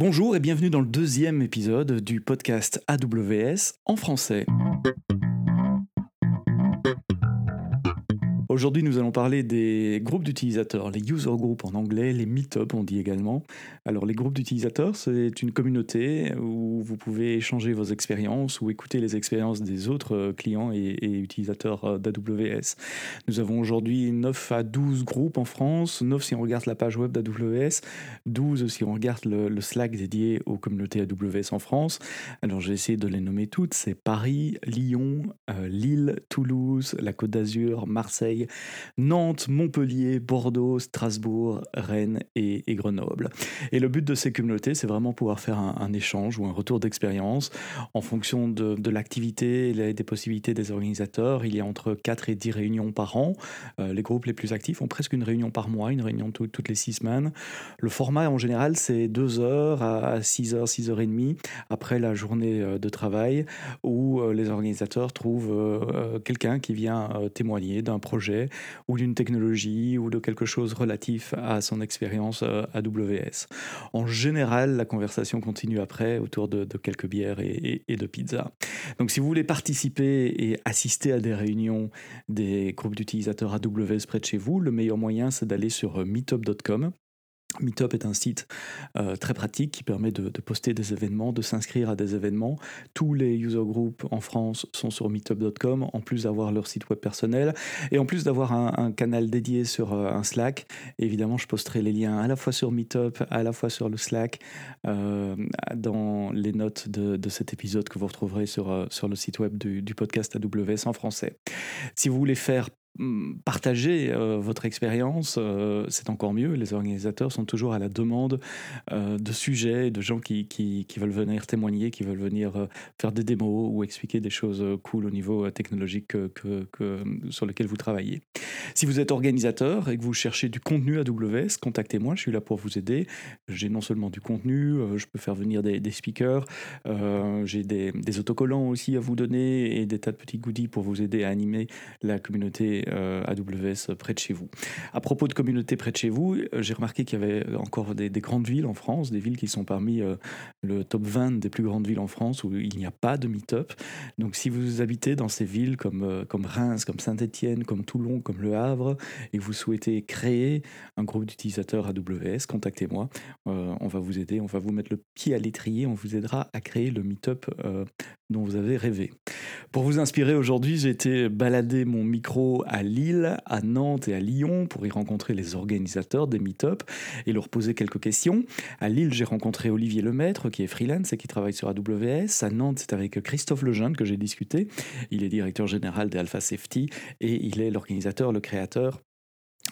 Bonjour et bienvenue dans le deuxième épisode du podcast AWS en français. Aujourd'hui, nous allons parler des groupes d'utilisateurs, les user groups en anglais, les meetup on dit également. Alors, les groupes d'utilisateurs, c'est une communauté où vous pouvez échanger vos expériences ou écouter les expériences des autres euh, clients et, utilisateurs euh, d'AWS. Nous avons aujourd'hui 9 à 12 groupes en France, 9 si on regarde la page web d'AWS, 12 si on regarde le, Slack dédié aux communautés AWS en France. Alors, j'ai essayé de les nommer toutes. C'est Paris, Lyon, euh, Lille, Toulouse, la Côte d'Azur, Marseille, Nantes, Montpellier, Bordeaux, Strasbourg, Rennes et, Grenoble. Et le but de ces communautés, c'est vraiment pouvoir faire un, échange ou un retour d'expérience en fonction de, l'activité et des possibilités des organisateurs. Il y a entre 4 et 10 réunions par an. Euh, les groupes les plus actifs ont presque une réunion par mois, une réunion toutes les 6 semaines. Le format, en général, c'est 2 heures à 6 heures, 6 heures et demie après la journée euh, de travail où euh, les organisateurs trouvent quelqu'un qui vient témoigner d'un projet ou d'une technologie ou de quelque chose relatif à son expérience euh, AWS. En général, la conversation continue après autour de, quelques bières et, et, de pizza. Donc si vous voulez participer et assister à des réunions des groupes d'utilisateurs AWS près de chez vous, le meilleur moyen c'est d'aller sur meetup.com Meetup est un site euh, très pratique qui permet de, poster des événements, de s'inscrire à des événements. Tous les user groups en France sont sur meetup.com, en plus d'avoir leur site web personnel et en plus d'avoir un, canal dédié sur euh, un Slack. évidemment, je posterai les liens à la fois sur Meetup, à la fois sur le Slack, euh, dans les notes de, cet épisode que vous retrouverez sur, sur le site web du, du podcast AWS en français. Si vous voulez faire Partager euh, votre expérience, euh, c'est encore mieux. Les organisateurs sont toujours à la demande euh, de sujets, de gens qui, qui, veulent venir témoigner, qui veulent venir faire des démos ou expliquer des choses cool au niveau technologique que, sur lequel vous travaillez. Si vous êtes organisateur et que vous cherchez du contenu AWS, contactez-moi, je suis là pour vous aider. J'ai non seulement du contenu, je peux faire venir des, speakers, j'ai des autocollants aussi à vous donner et des tas de petits goodies pour vous aider à animer la communauté euh, AWS près de chez vous. À propos de communautés près de chez vous, euh, j'ai remarqué qu'il y avait encore des, grandes villes en France, des villes qui sont parmi euh, le top 20 des plus grandes villes en France où il n'y a pas de meet-up. Donc si vous habitez dans ces villes comme, comme Reims, comme Saint-Étienne, comme Toulon, comme Le Havre, et vous souhaitez créer un groupe d'utilisateurs AWS, contactez-moi. on va vous aider, on va vous mettre le pied à l'étrier, on vous aidera à créer le meet-up dont vous avez rêvé. Pour vous inspirer aujourd'hui, j'ai été balader mon micro à Lille, à Nantes et à Lyon pour y rencontrer les organisateurs des meet-up et leur poser quelques questions. À Lille, j'ai rencontré Olivier Lemaître, qui est freelance et qui travaille sur AWS. À Nantes, c'est avec Christophe Lejeune que j'ai discuté. Il est directeur général d'Alpha Safety et il est l'organisateur, le créateur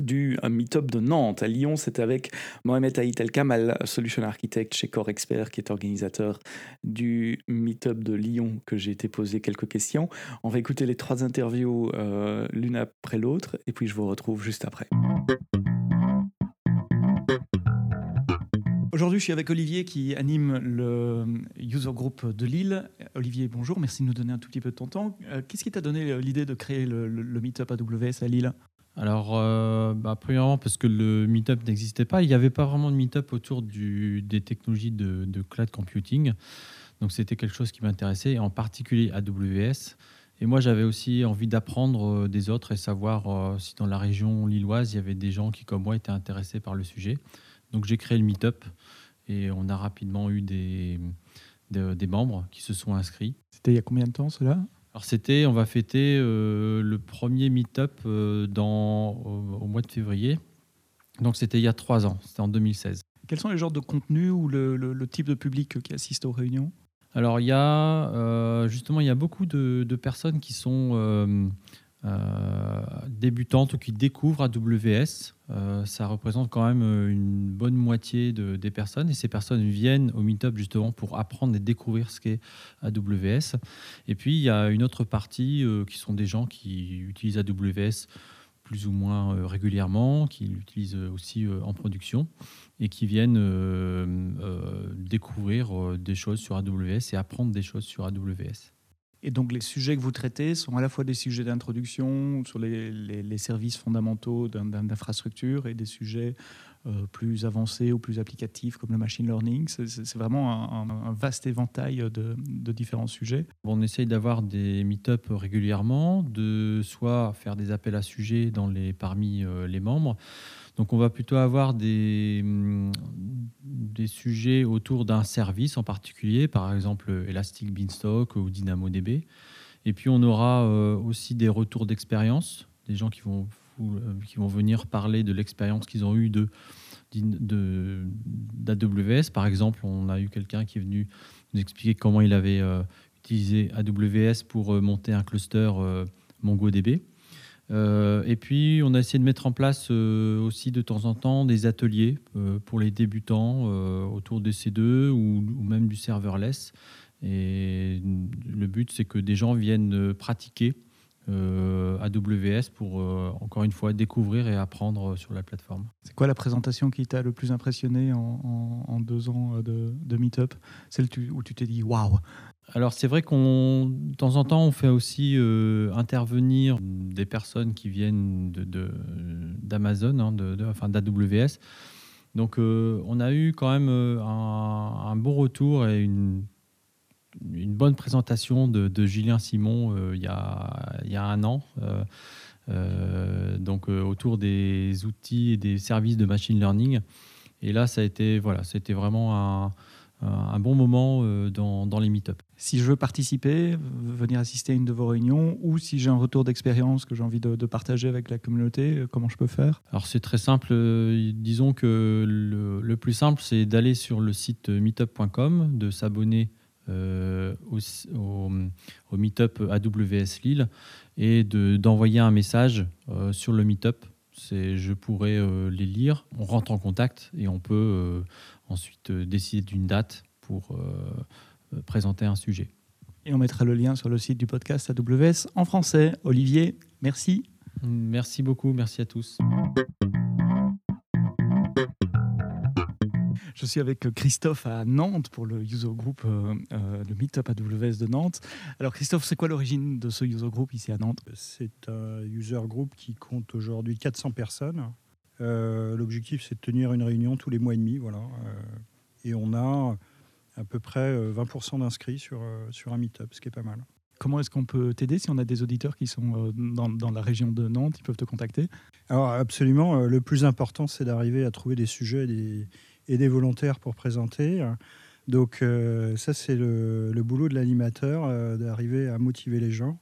du meet-up de Nantes. À Lyon, c'était avec Mohamed Aït El Kamal, solution architect chez Core Expert, qui est organisateur du meet-up de Lyon, que j'ai été posé quelques questions. On va écouter les trois interviews euh, l'une après l'autre, et puis je vous retrouve juste après. Aujourd'hui, je suis avec Olivier qui anime le user group de Lille. Olivier, bonjour, merci de nous donner un tout petit peu de ton temps. Euh, qu'est-ce qui t'a donné l'idée de créer le, le meet-up AWS à Lille? Alors, euh, bah, premièrement, parce que le Meetup n'existait pas, il n'y avait pas vraiment de Meetup autour des technologies de, cloud computing. Donc, c'était quelque chose qui m'intéressait, en particulier AWS. Et moi, j'avais aussi envie d'apprendre euh, des autres et savoir euh, si dans la région lilloise, il y avait des gens qui, comme moi, étaient intéressés par le sujet. Donc, j'ai créé le Meetup et on a rapidement eu des membres qui se sont inscrits. C'était il y a combien de temps cela? Alors c'était, on va fêter euh, le premier meet-up euh, dans, au, mois de février. Donc c'était il y a trois ans, c'était en 2016. Quels sont les genres de contenus ou le, type de public qui assiste aux réunions? Alors il y a euh, justement il y a beaucoup de, personnes qui sont débutantes ou qui découvrent AWS. Euh, ça représente quand même euh, une bonne moitié des personnes et ces personnes viennent au Meetup justement pour apprendre et découvrir ce qu'est AWS. Et puis il y a une autre partie euh, qui sont des gens qui utilisent AWS plus ou moins régulièrement, qui l'utilisent aussi en production et qui viennent découvrir des choses sur AWS et apprendre des choses sur AWS. Et donc les sujets que vous traitez sont à la fois des sujets d'introduction sur les, services fondamentaux d'infrastructure et des sujets euh, plus avancés ou plus applicatifs comme le machine learning. C'est vraiment un, vaste éventail de, différents sujets. On essaye d'avoir des meet-up régulièrement, de soit faire des appels à sujets parmi euh, les membres. Donc on va plutôt avoir des, hum, des sujets autour d'un service en particulier, par exemple Elastic Beanstalk ou DynamoDB. Et puis on aura euh, aussi des retours d'expérience, des gens qui vont, euh, qui vont venir parler de l'expérience qu'ils ont eue de d'AWS. Par exemple, on a eu quelqu'un qui est venu nous expliquer comment il avait euh, utilisé AWS pour monter un cluster MongoDB. Euh, et puis, on a essayé de mettre en place euh, aussi de temps en temps des ateliers euh, pour les débutants autour des C2 ou, même du serverless. Et le but, c'est que des gens viennent pratiquer AWS pour, encore une fois, découvrir et apprendre sur la plateforme. C'est quoi la présentation qui t'a le plus impressionné en, deux ans de, de Meetup? Celle où tu t'es dit « Waouh, alors c'est vrai qu'on de temps en temps on fait aussi euh, intervenir des personnes qui viennent d'Amazon, hein, de, enfin d'AWS. Donc euh, on a eu quand même euh, un, bon retour et une, une bonne présentation de, Julien Simon il, y a, il y a un an. donc autour des outils et des services de machine learning. Et là, ça a été voilà, c'était vraiment un, un bon moment dans, dans les meet-up. Si je veux participer, venir assister à une de vos réunions, ou si j'ai un retour d'expérience que j'ai envie de, partager avec la communauté, euh, comment je peux faire? Alors c'est très simple. Euh, disons que le, plus simple, c'est d'aller sur le site meetup.com, de s'abonner au, au, meetup AWS Lille et d'envoyer un message sur le meetup. Je pourrais les lire, on rentre en contact et on peut ensuite euh, décider d'une date pour euh, présenter un sujet. Et on mettra le lien sur le site du podcast AWS en français. Olivier, merci. Merci beaucoup, merci à tous. Je suis avec Christophe à Nantes pour le user group, euh, le Meetup AWS de Nantes. Alors Christophe, c'est quoi l'origine de ce user group ici à Nantes? C'est un user group qui compte aujourd'hui 400 personnes euh, l'objectif, c'est de tenir une réunion tous les mois et demi. Voilà. Euh, et on a à peu près 20% euh, d'inscrits sur, sur un meet-up, ce qui est pas mal. Comment est-ce qu'on peut t'aider si on a des auditeurs qui sont dans, dans, la région de Nantes, ils peuvent te contacter? Alors absolument, le plus important c'est d'arriver à trouver des sujets et des, et des volontaires pour présenter. Donc ça c'est le, le, boulot de l'animateur, d'arriver à motiver les gens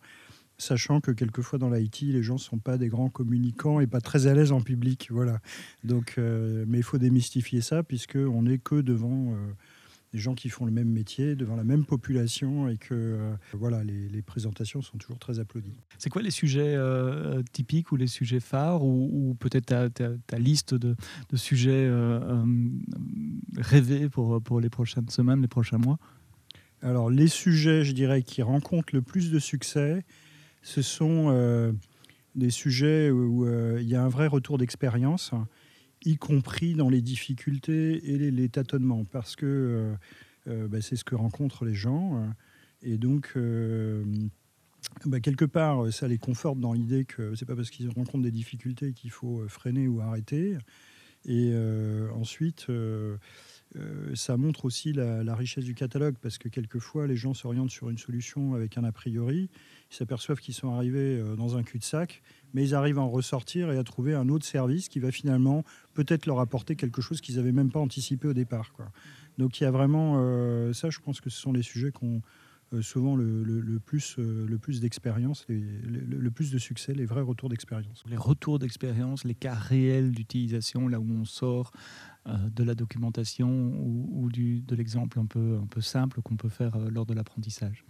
sachant que quelquefois dans l'IT, les gens ne sont pas des grands communicants et pas très à l'aise en public. Voilà. Donc, euh, mais il faut démystifier ça, puisqu'on n'est que devant euh, des gens qui font le même métier, devant la même population, et que euh, voilà, les, présentations sont toujours très applaudies. C'est quoi les sujets typiques ou les sujets phares, ou, peut-être ta, liste de, de sujets rêvés pour, pour les prochaines semaines, les prochains mois? Alors, les sujets, je dirais, qui rencontrent le plus de succès, ce sont euh, des sujets où euh, il y a un vrai retour d'expérience, y compris dans les difficultés et les, tâtonnements, parce que euh, bah, c'est ce que rencontrent les gens. Et donc, bah, quelque part, ça les conforte dans l'idée que c'est pas parce qu'ils rencontrent des difficultés qu'il faut freiner ou arrêter. Et ensuite, ça montre aussi la, richesse du catalogue, parce que quelquefois, les gens s'orientent sur une solution avec un a priori, ils s'aperçoivent qu'ils sont arrivés euh, dans un cul-de-sac, mais ils arrivent à en ressortir et à trouver un autre service qui va finalement peut-être leur apporter quelque chose qu'ils n'avaient même pas anticipé au départ. Donc il y a vraiment euh, ça, je pense que ce sont les sujets qui ont euh, souvent le, plus, le plus d'expérience, le, le, plus de succès, les vrais retours d'expérience. Les retours d'expérience, les cas réels d'utilisation, là où on sort de la documentation ou, du, de l'exemple un peu, un peu simple qu'on peut faire lors de l'apprentissage.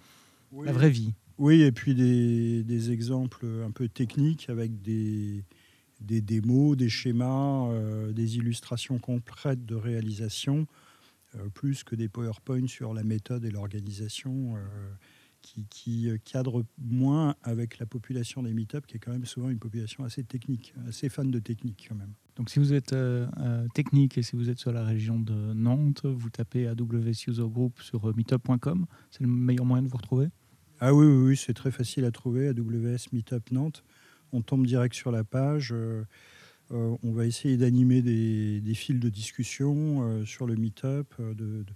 La vraie vie. Oui, et puis des, exemples un peu techniques avec des, des démos, des schémas, euh, des illustrations concrètes de réalisation, euh, plus que des PowerPoint sur la méthode et l'organisation, euh, qui, qui cadrent moins avec la population des meetups, qui est quand même souvent une population assez technique, assez fan de technique quand même. Donc si vous êtes technique et si vous êtes sur la région de Nantes, vous tapez AWS User Group sur meetup.com, c'est le meilleur moyen de vous retrouver? Ah oui, oui, oui c'est très facile à trouver, AWS Meetup Nantes. On tombe direct sur la page. on va essayer d'animer des, des, fils de discussion sur le Meetup, de,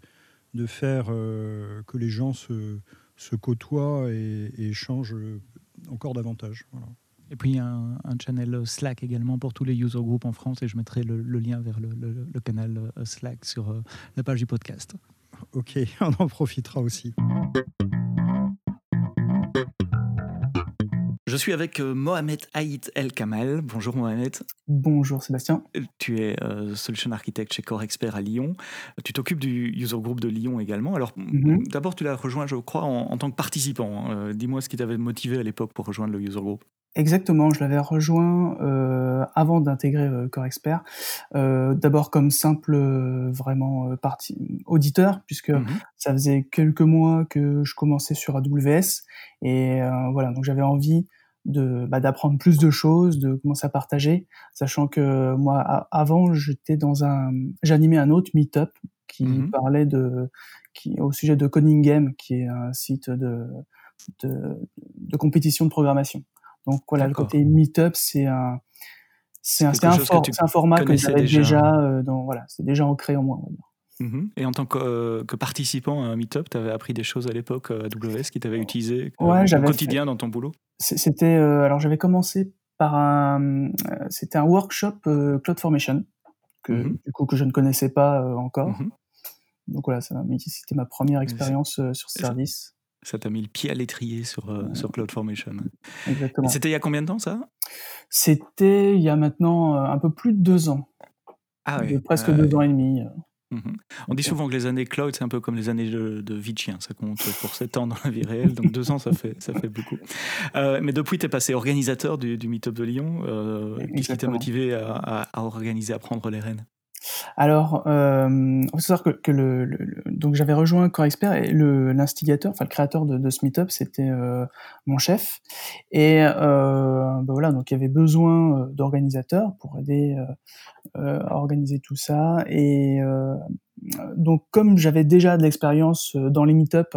de faire que les gens se, se côtoient et, et échangent encore davantage. Voilà. Et puis il y a un, channel Slack également pour tous les user groups en France et je mettrai le, lien vers le, canal euh, Slack sur euh, la page du podcast. Ok, on en profitera aussi. Je suis avec euh, Mohamed Haït El Kamal. Bonjour Mohamed. Bonjour Sébastien. Tu es solution architect chez Core Expert à Lyon. Tu t'occupes du user group de Lyon également. Alors mhm. d'abord, tu l'as rejoint, je crois, en, tant que participant. Hein. Dis-moi ce qui t'avait motivé à l'époque pour rejoindre le user group. Exactement, je l'avais rejoint euh, avant d'intégrer euh, Core Expert. Euh, D'abord comme simple euh, vraiment euh, partie auditeur, puisque mhm. ça faisait quelques mois que je commençais sur AWS et voilà, donc j'avais envie de bah, d'apprendre plus de choses, de commencer à partager, sachant que moi avant j'étais dans un, j'animais un autre meetup qui mhm. parlait de, qui au sujet de Coding Game, qui est un site de de, de compétition de programmation. Donc voilà, le côté meetup, c'est un, c'est un, un, format que j'avais déjà, euh, dans, voilà, c'est déjà ancré en moi. Mhm. Et en tant que, euh, que, participant à un meetup, tu avais appris des choses à l'époque à AWS qui t'avaient utilisé ouais, au quotidien dans ton boulot? C'était alors j'avais commencé par un c'était un workshop Cloud Formation que mhm. du coup que je ne connaissais pas encore. Mhm. Donc voilà, c'était ma première expérience sur ce service. Ça t'a mis le pied à l'étrier sur, euh, sur CloudFormation. Exactement. C'était il y a combien de temps ça? C'était il y a maintenant euh, un peu plus de deux ans. Ah oui. Presque deux ans et demi. Euh. Mhm. On dit souvent que les années cloud, c'est un peu comme les années de, de chien. Ça compte pour sept ans dans la vie réelle. Donc deux ans, ça fait, ça fait beaucoup. mais depuis, tu es passé organisateur du, du Meetup de Lyon. Qu'est-ce qui t'a motivé à, à, organiser, à prendre les rênes? Alors, euh, faut savoir que, le, donc j'avais rejoint Core Expert et l'instigateur, enfin le créateur de, de ce meetup, c'était euh, mon chef. Et euh, ben voilà, donc il y avait besoin euh, d'organisateurs pour aider euh, à organiser tout ça. Et donc comme j'avais déjà de l'expérience dans les meetups,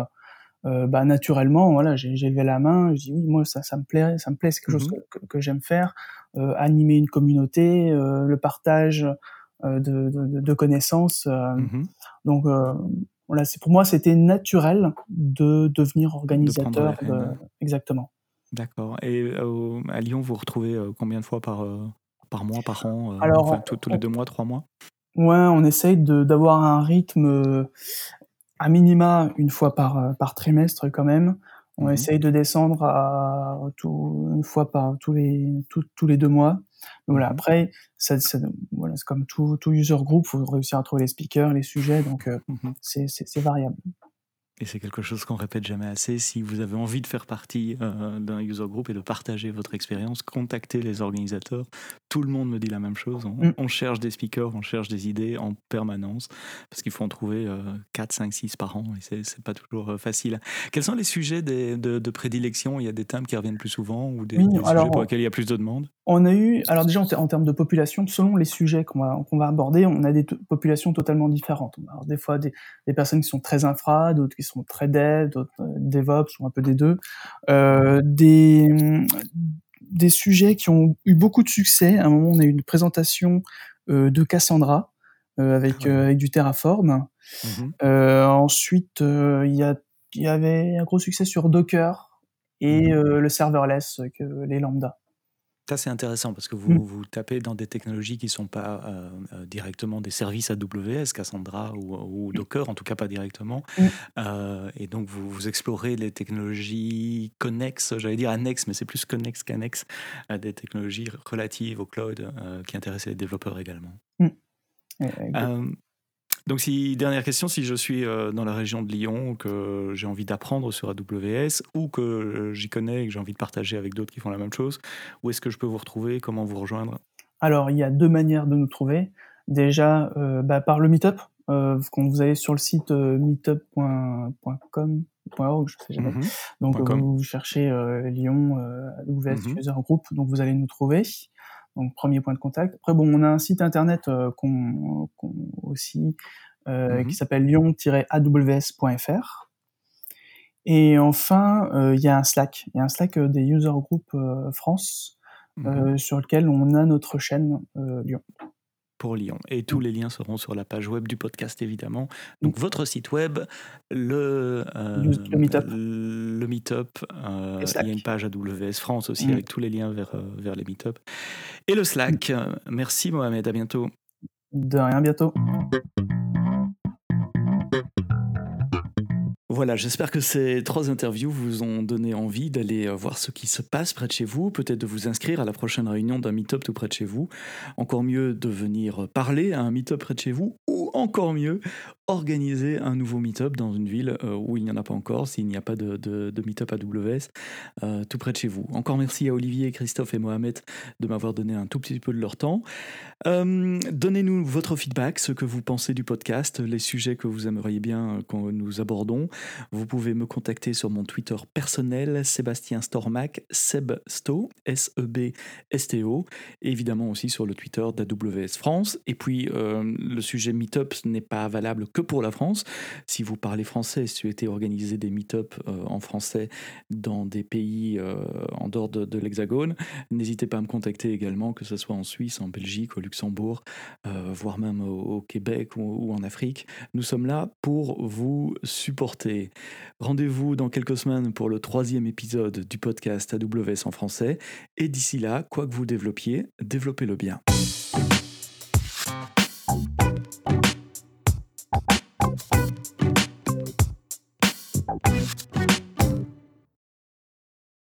bah naturellement, voilà, j'ai levé la main, je dis oui, moi ça, ça me plaît, ça me plaît, c'est quelque chose mmh que, que j'aime faire, animer une communauté, le partage. Euh, de, de, connaissances. Euh, mmh donc euh, voilà, c'est pour moi c'était naturel de devenir organisateur. exactement. D'accord. Et à Lyon, vous retrouvez combien de fois par, par mois, par an Alors, tous les deux mois, trois mois? Ouais, on essaye d'avoir un rythme à minima une fois par, par trimestre quand même. On mmh essaye de descendre à tout, une fois par tous les, tous les deux mois voilà, mmh après, ça, voilà, c'est comme tout, tout user group, faut réussir à trouver les speakers, les sujets, donc euh, mmh c'est variable. Et c'est quelque chose qu'on répète jamais assez. Si vous avez envie de faire partie euh, d'un user group et de partager votre expérience, contactez les organisateurs. Tout le monde me dit la même chose. On, mm. cherche des speakers, on cherche des idées en permanence parce qu'il faut en trouver 4, 5, 6 par an et c'est, n'est pas toujours euh, facile. Quels sont les sujets de, prédilection? Il y a des thèmes qui reviennent plus souvent ou des, sujets pour lesquels il y a plus de demandes? On a eu, alors déjà en, termes de population, selon les sujets qu'on va, qu'on va aborder, on a des populations totalement différentes. Alors, des fois des, des personnes qui sont très infra, d'autres qui sont très dev, d'autres euh, DevOps ou un peu des deux. Euh, des, des sujets qui ont eu beaucoup de succès. À un moment, on a eu une présentation euh, de Cassandra avec, avec du Terraform. Mhm. ensuite, il y avait un gros succès sur Docker et mhm. le serverless, que les lambda. Ça, c'est intéressant parce que vous, mm. vous tapez dans des technologies qui ne sont pas euh, euh, directement des services AWS, Cassandra ou, mm. Docker, en tout cas pas directement. Mm. Euh, et donc, vous, vous, explorez les technologies connexes, j'allais dire annexes, mais c'est plus connexes qu'annexes, des technologies relatives au cloud qui intéressent les développeurs également. Donc, si, dernière question, si je suis euh, dans la région de Lyon, que j'ai envie d'apprendre sur AWS ou que euh, j'y connais et que j'ai envie de partager avec d'autres qui font la même chose, où est-ce que je peux vous retrouver? Comment vous rejoindre? Alors, il y a deux manières de nous trouver. Déjà, euh, bah, par le Meetup. quand vous allez sur le site meetup.com, je sais jamais. Mhm. Donc, vous, cherchez Lyon, AWS mhm. User Group, donc vous allez nous trouver. Donc premier point de contact. Après bon, on a un site internet euh, aussi euh, mhm. qui s'appelle lyon-aws.fr. Et enfin, il y a un Slack. Il y a un Slack des user group France mmh sur lequel on a notre chaîne Lyon pour Lyon. Et tous les liens seront sur la page web du podcast, évidemment. Donc, votre site web, le, euh, le Meetup. Le meetup euh, il y a une page AWS France aussi, mm. avec tous les liens vers, euh, vers les Meetup. Et le Slack. Mm. Merci, Mohamed. À bientôt. De rien, bientôt. Voilà, j'espère que ces trois interviews vous ont donné envie d'aller euh, voir ce qui se passe près de chez vous, peut-être de vous inscrire à la prochaine réunion d'un meet-up tout près de chez vous, encore mieux de venir parler à un meet-up près de chez vous, ou encore mieux, organiser un nouveau meet-up dans une ville euh, où il n'y en a pas encore, s'il n'y a pas de, de, meet-up AWS, euh, tout près de chez vous. Encore merci à Olivier, Christophe et Mohamed de m'avoir donné un tout petit peu de leur temps. Euh, donnez-nous votre feedback, ce que vous pensez du podcast, les sujets que vous aimeriez bien que nous abordons. Vous pouvez me contacter sur mon Twitter personnel, Sébastien Stormac, Sebsto, S-E-B-S-T-O, et évidemment aussi sur le Twitter d'AWS France. Et puis, le sujet meet-up n'est pas valable que pour la France. Si vous parlez français, si vous souhaitez organiser des meet-up euh, en français dans des pays euh, en dehors de, l'Hexagone, n'hésitez pas à me contacter également, que ce soit en Suisse, en Belgique, au Luxembourg, euh, voire même au, Québec ou, en Afrique. Nous sommes là pour vous supporter. Rendez-vous dans quelques semaines pour le troisième épisode du podcast AWS en français. Et d'ici là, quoi que vous développiez, développez-le bien.